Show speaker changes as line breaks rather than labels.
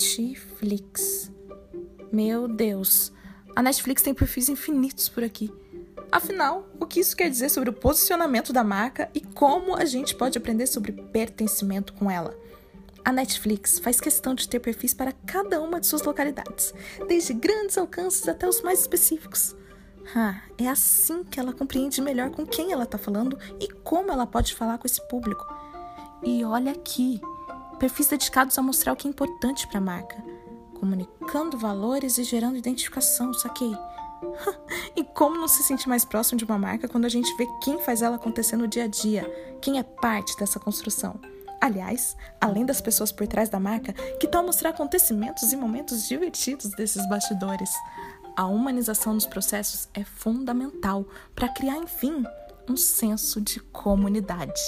Netflix. Meu Deus, a Netflix tem perfis infinitos por aqui. Afinal, o que isso quer dizer sobre o posicionamento da marca e como a gente pode aprender sobre pertencimento com ela? A Netflix faz questão de ter perfis para cada uma de suas localidades, desde grandes alcances até os mais específicos. Ah, é assim que ela compreende melhor com quem ela está falando e como ela pode falar com esse público. E olha aqui, perfis dedicados a mostrar o que é importante para a marca, comunicando valores e gerando identificação, saquei. e como não se sentir mais próximo de uma marca quando a gente vê quem faz ela acontecer no dia a dia, quem é parte dessa construção. Aliás, além das pessoas por trás da marca, que tal mostrar acontecimentos e momentos divertidos desses bastidores? A humanização dos processos é fundamental para criar, enfim, um senso de comunidade.